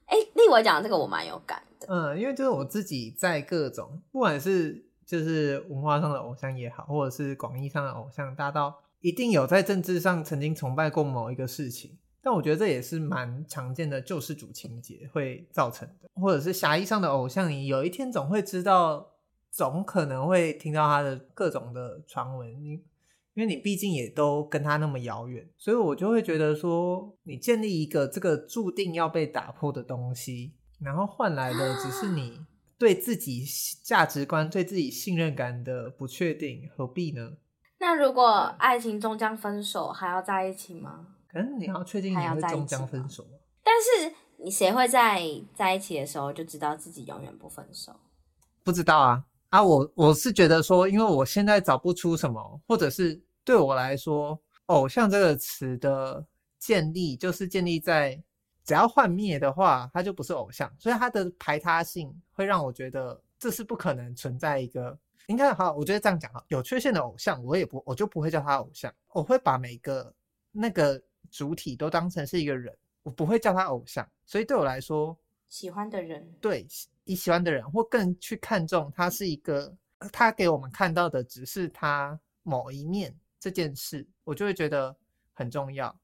哎、欸，立伟讲的这个我蛮有感的。嗯，因为就是我自己在各种，不管是就是文化上的偶像也好，或者是广义上的偶像，大到一定有在政治上曾经崇拜过某一个事情。但我觉得这也是蛮常见的救世主情节会造成的，或者是狭义上的偶像，你有一天总会知道，总可能会听到他的各种的传闻，你因为你毕竟也都跟他那么遥远，所以我就会觉得说，你建立一个这个注定要被打破的东西，然后换来的只是你对自己价值观、对自己信任感的不确定，何必呢？那如果爱情终将分手，还要在一起吗？嗯，你要确定你会终将分手？但是你谁会在在一起的时候就知道自己永远不分手？不知道啊啊！我我是觉得说，因为我现在找不出什么，或者是对我来说，偶像这个词的建立就是建立在只要幻灭的话，它就不是偶像，所以它的排他性会让我觉得这是不可能存在一个。应该好，我觉得这样讲哈，有缺陷的偶像，我也不我就不会叫他偶像，我会把每个那个。主体都当成是一个人，我不会叫他偶像，所以对我来说，喜欢的人，对你喜欢的人，或更去看重他是一个，他给我们看到的只是他某一面这件事，我就会觉得很重要。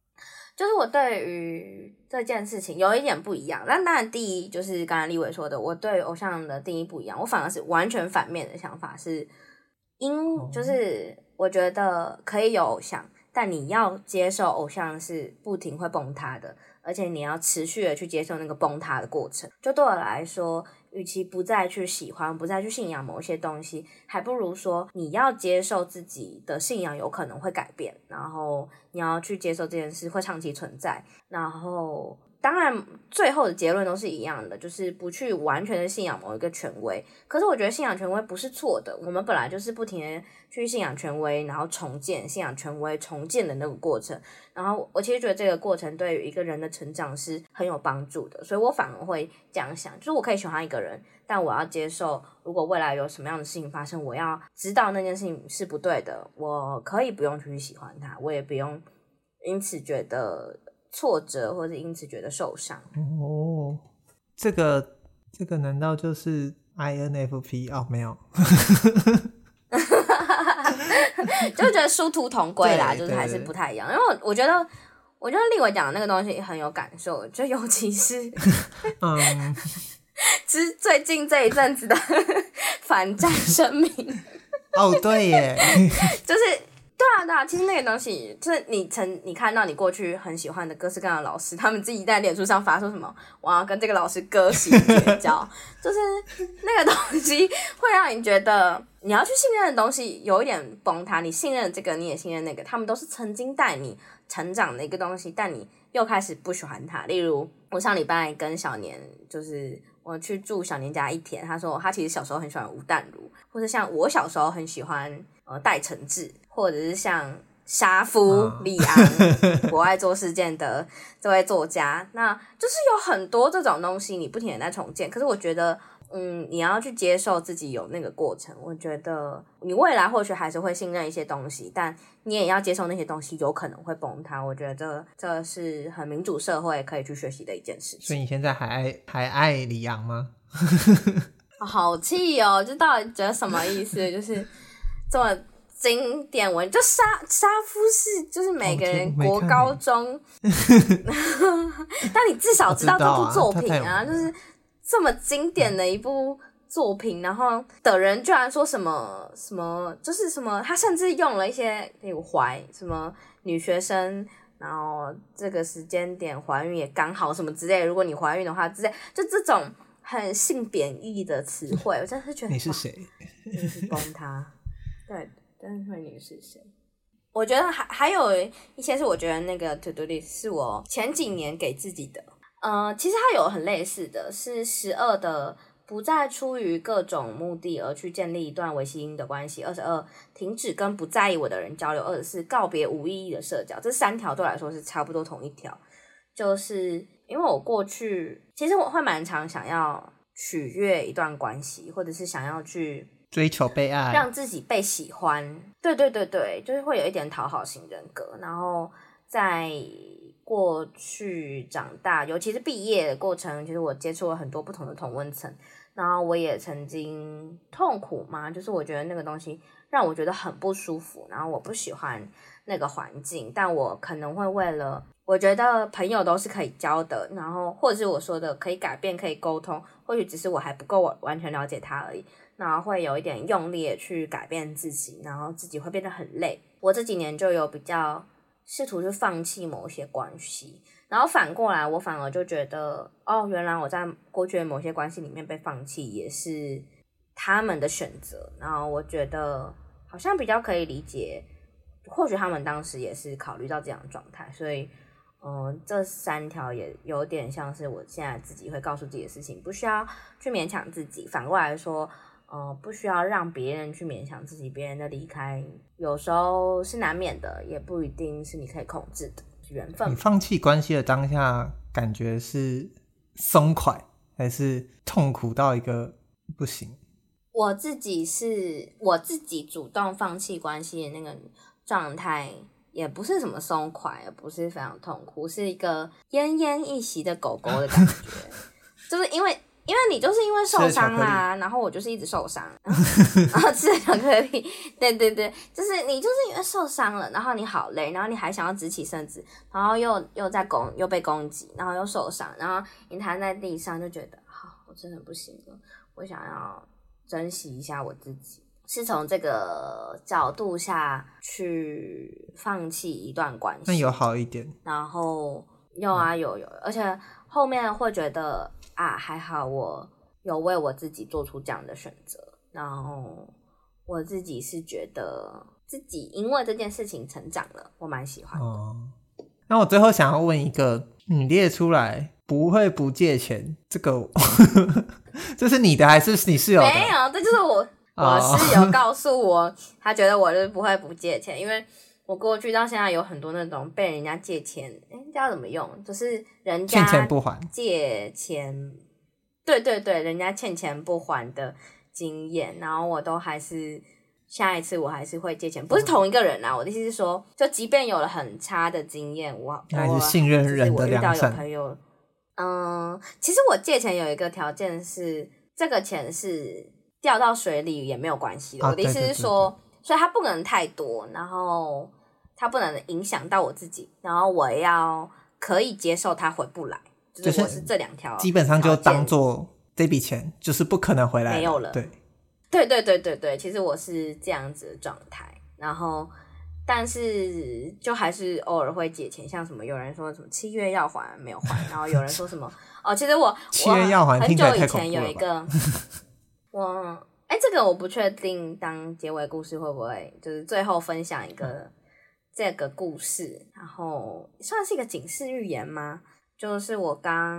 就是我对于这件事情有一点不一样，但当然第一就是刚才立伟说的，我对偶像的定义不一样，我反而是完全反面的想法，是因就是我觉得可以有偶像。但你要接受偶像是不停会崩塌的，而且你要持续的去接受那个崩塌的过程。就对我来说，与其不再去喜欢、不再去信仰某一些东西，还不如说你要接受自己的信仰有可能会改变，然后你要去接受这件事会长期存在，然后。当然，最后的结论都是一样的，就是不去完全的信仰某一个权威。可是，我觉得信仰权威不是错的。我们本来就是不停的去信仰权威，然后重建信仰权威、重建的那个过程。然后，我其实觉得这个过程对于一个人的成长是很有帮助的。所以我反而会这样想：就是我可以喜欢一个人，但我要接受，如果未来有什么样的事情发生，我要知道那件事情是不对的。我可以不用去喜欢他，我也不用因此觉得。挫折，或者因此觉得受伤。哦，这个这个难道就是 INFP？哦，没有，*laughs* 就觉得殊途同归啦，*laughs* 就是还是不太一样。因为我我觉得，我觉得立伟讲的那个东西很有感受，就尤其是，*laughs* 嗯，其实最近这一阵子的反战声明。哦，对耶，就是。对啊，对啊，其实那个东西就是你曾你看到你过去很喜欢的各式各样的老师，他们自己在脸书上发说什么，我要跟这个老师割席 *laughs* 绝交，就是那个东西会让你觉得你要去信任的东西有一点崩塌。你信任这个，你也信任那个，他们都是曾经带你成长的一个东西，但你又开始不喜欢他。例如，我上礼拜跟小年，就是我去住小年家一天，他说他其实小时候很喜欢吴淡如，或者像我小时候很喜欢呃戴承志，或者是像沙夫李昂，国外做事件的这位作家，那就是有很多这种东西，你不停的在重建。可是我觉得。嗯，你要去接受自己有那个过程。我觉得你未来或许还是会信任一些东西，但你也要接受那些东西有可能会崩塌。我觉得这是很民主社会可以去学习的一件事情。所以你现在还爱还爱李阳吗？*laughs* 好气哦！这到底觉得什么意思？就是这么经典文，就杀杀夫是就是每个人国高中，*laughs* 但你至少知道这部作品啊，啊就是。这么经典的一部作品，然后的人居然说什么什么，就是什么，他甚至用了一些例如怀什么女学生，然后这个时间点怀孕也刚好什么之类，如果你怀孕的话之类，就这种很性贬义的词汇，我真的是觉得你是谁？你是崩塌？对，但是你是谁？我觉得还还有一些是我觉得那个 to do list 是我前几年给自己的。呃，其实它有很类似的是十二的，不再出于各种目的而去建立一段维系因的关系；二十二，停止跟不在意我的人交流；二十四，告别无意义的社交。这三条对我来说是差不多同一条，就是因为我过去其实我会蛮常想要取悦一段关系，或者是想要去追求被爱，让自己被喜欢。对对对对，就是会有一点讨好型人格，然后在。过去长大，尤其是毕业的过程，其实我接触了很多不同的同温层，然后我也曾经痛苦嘛，就是我觉得那个东西让我觉得很不舒服，然后我不喜欢那个环境，但我可能会为了我觉得朋友都是可以交的，然后或者是我说的可以改变、可以沟通，或许只是我还不够完全了解他而已，然后会有一点用力去改变自己，然后自己会变得很累。我这几年就有比较。试图去放弃某些关系，然后反过来，我反而就觉得，哦，原来我在过去的某些关系里面被放弃，也是他们的选择。然后我觉得好像比较可以理解，或许他们当时也是考虑到这样的状态。所以，嗯、这三条也有点像是我现在自己会告诉自己的事情，不需要去勉强自己。反过来说。呃，不需要让别人去勉强自己，别人的离开有时候是难免的，也不一定是你可以控制的缘分。你放弃关系的当下，感觉是松快，还是痛苦到一个不行？我自己是我自己主动放弃关系的那个状态，也不是什么松快，也不是非常痛苦，是一个奄奄一息的狗狗的感觉，*laughs* 就是因为。因为你就是因为受伤啦，然后我就是一直受伤，然后 *laughs* 吃了巧克力，*laughs* 对对对，就是你就是因为受伤了，然后你好累，然后你还想要直起身子，然后又又在攻又被攻击，然后又受伤，然后你躺在地上就觉得，好，我真的不行了，我想要珍惜一下我自己，是从这个角度下去放弃一段关系，那有好一点，然后有啊有有，而且后面会觉得。啊，还好我有为我自己做出这样的选择，然后我自己是觉得自己因为这件事情成长了，我蛮喜欢的。哦，那我最后想要问一个，你列出来不会不借钱，这个 *laughs* 这是你的还是你室友的？没有，这就是我我室友告诉我，哦、他觉得我就是不会不借钱，因为。我过去到现在有很多那种被人家借钱，哎，这要怎么用？就是人家欠钱不还，借钱，对对对，人家欠钱不还的经验，然后我都还是下一次我还是会借钱，不是同一个人啊。我的意思是说，就即便有了很差的经验，我还是信任人的良善。我遇到有朋友，嗯，其实我借钱有一个条件是，这个钱是掉到水里也没有关系的。啊，我的意思是说，所以它不能太多，然后。他不能影响到我自己，然后我要可以接受他回不来，就是我是这两条，基本上就当做这笔钱就是不可能回来，没有了。对，对对对对对，其实我是这样子的状态，然后但是就还是偶尔会借钱，像什么有人说什么七月要还没有还，然后有人说什么 *laughs* 哦，其实我七月要还，很久以前有一个 *laughs* 我哎，这个我不确定当结尾故事会不会就是最后分享一个。这个故事，然后算是一个警示寓言吗？就是我刚，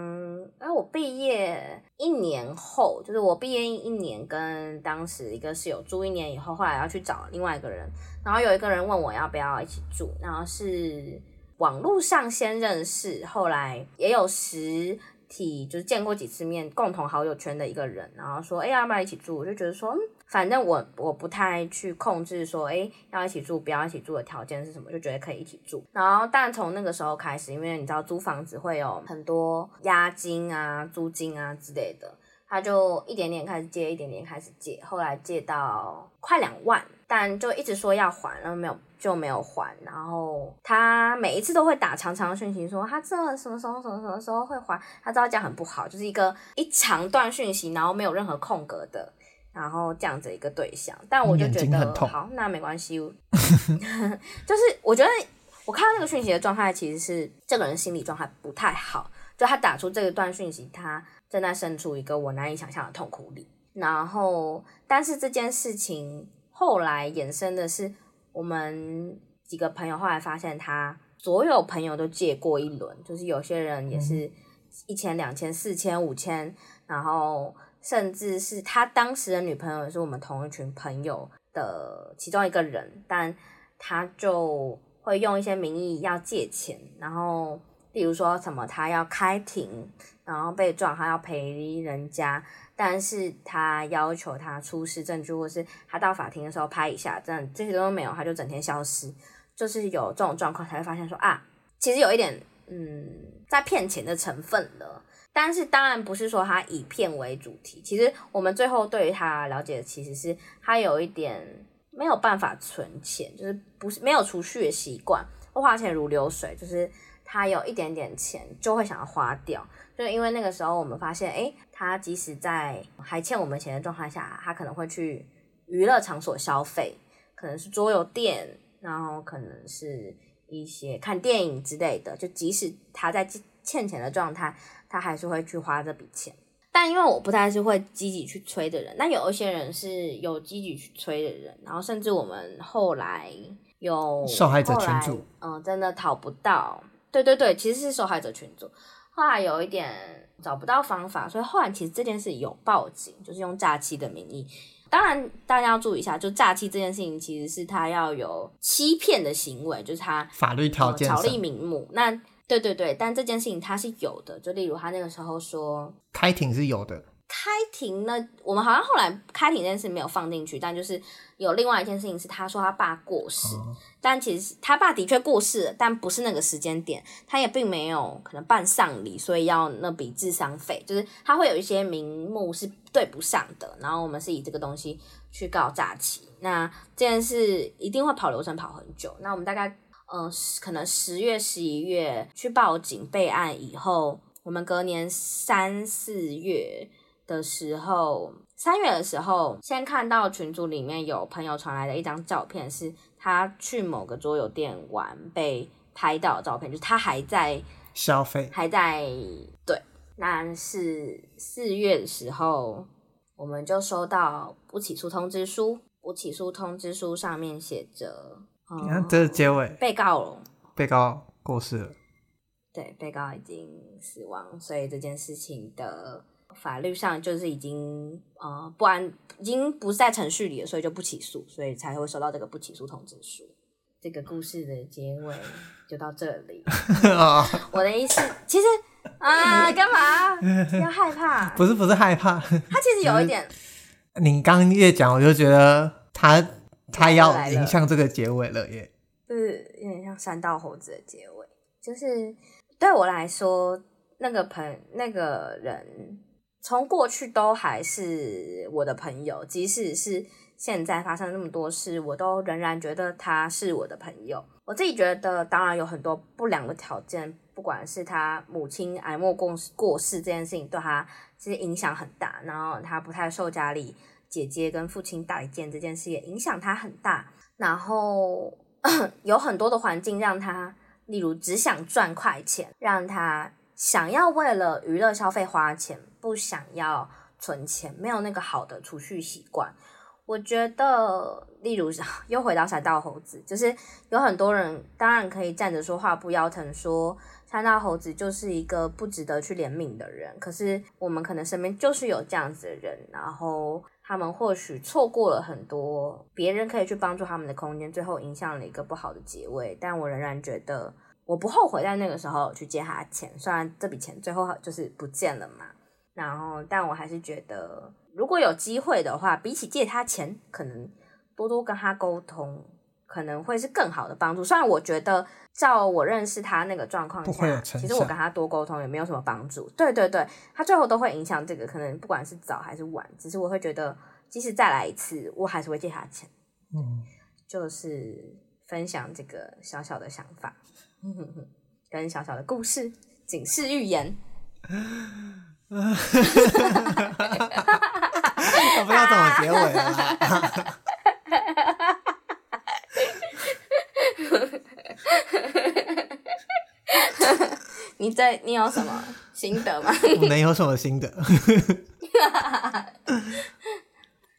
哎，我毕业一年后，就是我毕业一年，跟当时一个室友住一年以后，后来要去找另外一个人，然后有一个人问我要不要一起住，然后是网络上先认识，后来也有实体就是见过几次面，共同好友圈的一个人，然后说，哎，要不要一起住？我就觉得说，嗯。反正我我不太去控制说，哎、要一起住，不要一起住的条件是什么，就觉得可以一起住。然后，但从那个时候开始，因为你知道租房子会有很多押金啊、租金啊之类的，他就一点点开始借，一点点开始借，后来借到快两万，但就一直说要还，然后没有就没有还。然后他每一次都会打长长的讯息说，他这什么时候、什么什么时候会还，他知道这样很不好，就是一个一长段讯息，然后没有任何空格的。然后这样子一个对象，但我就觉得好，那没关系。*laughs* 就是我觉得我看到那个讯息的状态，其实是这个人心理状态不太好。就他打出这一段讯息，他正在身处一个我难以想象的痛苦里。然后，但是这件事情后来衍生的是，我们几个朋友后来发现，他所有朋友都借过一轮，就是有些人也是一千、两千、四千、五千，然后。甚至是他当时的女朋友也是我们同一群朋友的其中一个人，但他就会用一些名义要借钱，然后例如说什么他要开庭，然后被撞他要赔人家，但是他要求他出示证据，或是他到法庭的时候拍一下，这样这些都没有，他就整天消失，就是有这种状况才会发现说啊，其实有一点嗯在骗钱的成分了。但是当然不是说他以骗为主题，其实我们最后对于他了解的其实是他有一点没有办法存钱，就是不是没有储蓄的习惯，花钱如流水，就是他有一点点钱就会想要花掉，就是因为那个时候我们发现，诶，他即使在还欠我们钱的状态下，他可能会去娱乐场所消费，可能是桌游店，然后可能是一些看电影之类的，就即使他在欠钱的状态。他还是会去花这笔钱，但因为我不太是会积极去催的人，那有一些人是有积极去催的人，然后甚至我们后来有受害者群组，嗯，真的讨不到，对对对，其实是受害者群组，后来有一点找不到方法，所以后来其实这件事有报警，就是用诈欺的名义，当然大家要注意一下，就诈欺这件事情其实是他要有欺骗的行为，就是他法律条件巧立名目，那。对对对，但这件事情他是有的，就例如他那个时候说开庭是有的，开庭呢，我们好像后来开庭这件事没有放进去，但就是有另外一件事情是他说他爸过世，哦、但其实他爸的确过世了，但不是那个时间点，他也并没有可能办丧礼，所以要那笔智商费，就是他会有一些名目是对不上的，然后我们是以这个东西去告诈欺，那这件事一定会跑流程跑很久，那我们大概。嗯，可能十月、十一月去报警备案以后，我们隔年三四月的时候，三月的时候，先看到群组里面有朋友传来的一张照片，是他去某个桌游店玩被拍到的照片，就是他还在消费，还在对。那是四月的时候，我们就收到不起诉通知书，不起诉通知书上面写着。你看，这是结尾。被告了，被告过世了。对，被告已经死亡，所以这件事情的法律上就是已经呃不安，已经不在程序里了，所以就不起诉，所以才会收到这个不起诉通知书。这个故事的结尾就到这里。*laughs* 我的意思，其实啊，干嘛要害怕？*laughs* 不是，不是害怕。他其实有一点。你刚越讲，我就觉得他。他要迎向这个结尾了耶，就是有点像山道猴子的结尾。就是对我来说，那个朋那个人，从过去都还是我的朋友，即使是现在发生那么多事，我都仍然觉得他是我的朋友。我自己觉得，当然有很多不良的条件，不管是他母亲癌末过过世这件事情，对他其实影响很大，然后他不太受家里。姐姐跟父亲代见这件事也影响他很大，然后 *coughs* 有很多的环境让他，例如只想赚快钱，让他想要为了娱乐消费花钱，不想要存钱，没有那个好的储蓄习惯。我觉得，例如 *laughs* 又回到山道猴子，就是有很多人当然可以站着说话不腰疼，说山道猴子就是一个不值得去怜悯的人。可是我们可能身边就是有这样子的人，然后他们或许错过了很多别人可以去帮助他们的空间，最后影响了一个不好的结尾。但我仍然觉得，我不后悔在那个时候去借他钱，虽然这笔钱最后就是不见了嘛。然后，但我还是觉得。如果有机会的话，比起借他钱，可能多多跟他沟通，可能会是更好的帮助。虽然我觉得，照我认识他那个状况下，其实我跟他多沟通也没有什么帮助。对对对，他最后都会影响这个，可能不管是早还是晚。只是我会觉得，即使再来一次，我还是会借他钱。嗯，就是分享这个小小的想法，跟小小的故事，警示寓言。*laughs* 我不知道怎么结尾了。*laughs* *laughs* 你在你有什么心得吗？*laughs* 我能有什么心得？*laughs*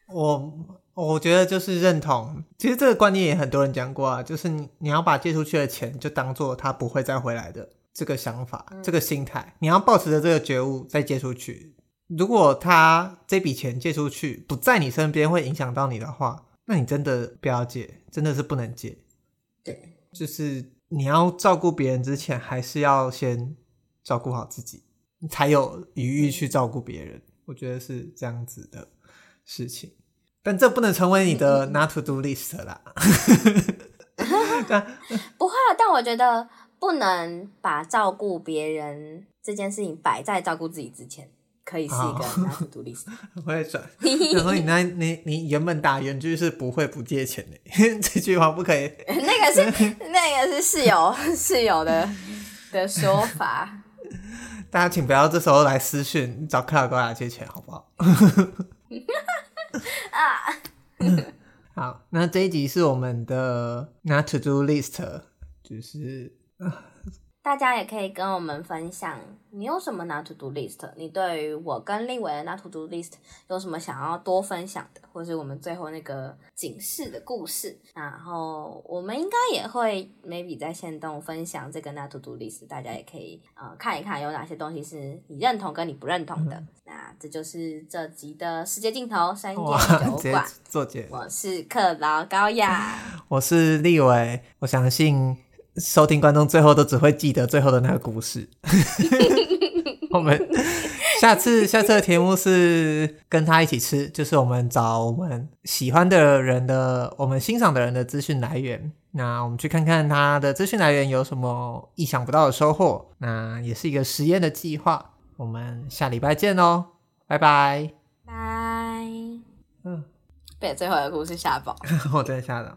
我我觉得就是认同。其实这个观念也很多人讲过啊，就是你你要把借出去的钱就当做他不会再回来的。这个想法，这个心态，你要抱持着这个觉悟再借出去。如果他这笔钱借出去不在你身边，会影响到你的话，那你真的不要借，真的是不能借。对，就是你要照顾别人之前，还是要先照顾好自己，才有余裕去照顾别人。我觉得是这样子的事情，但这不能成为你的 not to do list 啦。*laughs* 不会啊，但我觉得。不能把照顾别人这件事情摆在照顾自己之前，可以是一个拿出独立思考。我会转，*laughs* 然后你那，你你原本打原句是不会不借钱的，*laughs* 这句话不可以。那个是 *laughs* 那个是室友 *laughs* 室友的的说法。大家请不要这时候来私讯找克劳高雅借钱，好不好？*laughs* 啊，好，那这一集是我们的 Not to Do List，就是。大家也可以跟我们分享，你有什么 not to do list？你对于我跟立伟的 not to do list 有什么想要多分享的，或是我们最后那个警示的故事？然后我们应该也会 maybe 在线动分享这个 not to do list，大家也可以呃看一看有哪些东西是你认同跟你不认同的。嗯、那这就是这集的世界尽头三烟酒馆。我是克劳高雅，我是立伟，我相信。收听观众最后都只会记得最后的那个故事。*laughs* 我们下次下次的题目是跟他一起吃，就是我们找我们喜欢的人的、我们欣赏的人的资讯来源。那我们去看看他的资讯来源有什么意想不到的收获。那也是一个实验的计划。我们下礼拜见哦，拜拜。拜。嗯，被最后的故事吓爆。*laughs* 我真的吓到。